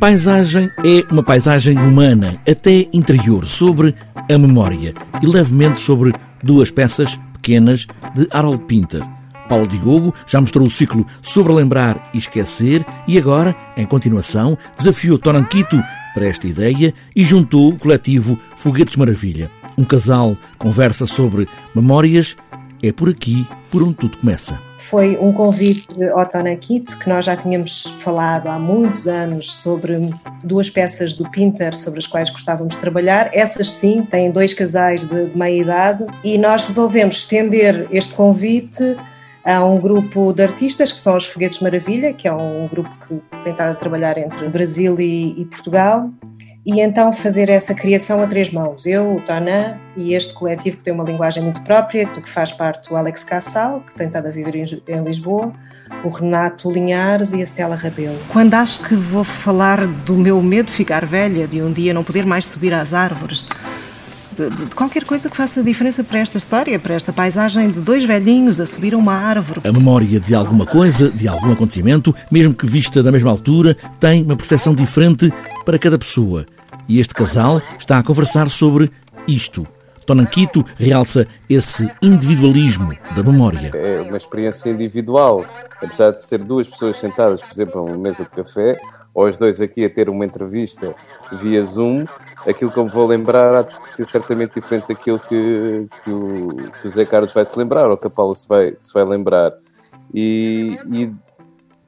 paisagem é uma paisagem humana, até interior, sobre a memória e levemente sobre duas peças pequenas de Harold Pinter. Paulo Diogo já mostrou o ciclo sobre lembrar e esquecer e agora, em continuação, desafiou Tonanquito para esta ideia e juntou o coletivo Foguetes Maravilha. Um casal conversa sobre memórias. É por aqui por onde tudo começa. Foi um convite de Otona Quito, que nós já tínhamos falado há muitos anos sobre duas peças do Pinter sobre as quais gostávamos de trabalhar. Essas sim, têm dois casais de, de meia idade e nós resolvemos estender este convite a um grupo de artistas que são os Foguetes Maravilha, que é um grupo que tem estado a trabalhar entre Brasil e, e Portugal e então fazer essa criação a três mãos. Eu, o Tonan e este coletivo que tem uma linguagem muito própria, do que faz parte o Alex Cassal, que tem estado a viver em Lisboa, o Renato Linhares e a Stella Rabelo. Quando acho que vou falar do meu medo de ficar velha, de um dia não poder mais subir às árvores, de, de, qualquer coisa que faça diferença para esta história, para esta paisagem de dois velhinhos a subir a uma árvore. A memória de alguma coisa, de algum acontecimento, mesmo que vista da mesma altura, tem uma percepção diferente para cada pessoa. E este casal está a conversar sobre isto. Tonanquito realça esse individualismo da memória. É uma experiência individual. Apesar de ser duas pessoas sentadas, por exemplo, numa mesa de café, ou os dois aqui a ter uma entrevista via Zoom, aquilo que eu me vou lembrar há de ser certamente diferente daquilo que, que, o, que o Zé Carlos vai se lembrar, ou que a Paula se vai, se vai lembrar. E, e,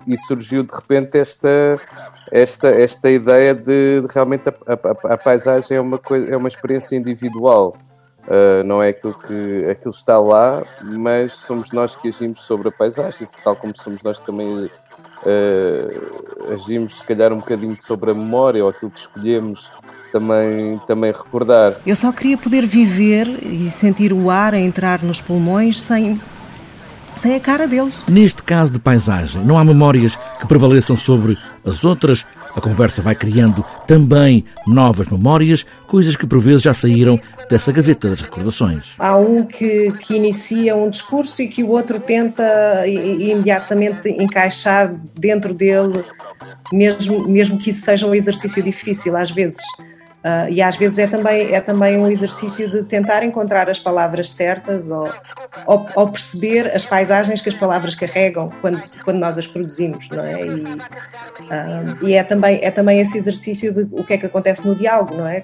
e surgiu de repente esta, esta, esta ideia de, de realmente a, a, a, paisagem é uma, coisa, é uma experiência individual. Uh, não é aquilo que aquilo está lá, mas somos nós que agimos sobre a paisagem, tal como somos nós que também uh, agimos, se calhar, um bocadinho sobre a memória ou aquilo que escolhemos também, também recordar. Eu só queria poder viver e sentir o ar a entrar nos pulmões sem sem a cara deles. Neste caso de paisagem, não há memórias que prevaleçam sobre as outras. A conversa vai criando também novas memórias, coisas que por vezes já saíram dessa gaveta das recordações. Há um que, que inicia um discurso e que o outro tenta imediatamente encaixar dentro dele, mesmo, mesmo que isso seja um exercício difícil às vezes. Uh, e às vezes é também, é também um exercício de tentar encontrar as palavras certas ou, ou, ou, perceber as paisagens que as palavras carregam quando, quando nós as produzimos, não é? E, uh, e é, também, é também esse exercício de o que é que acontece no diálogo, não é?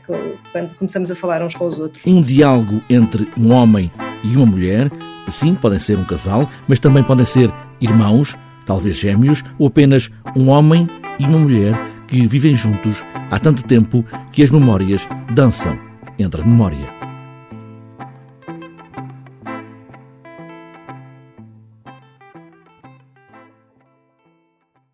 Quando começamos a falar uns com os outros. Um diálogo entre um homem e uma mulher, sim, podem ser um casal, mas também podem ser irmãos, talvez gêmeos, ou apenas um homem e uma mulher que vivem juntos há tanto tempo que as memórias dançam entre a memória.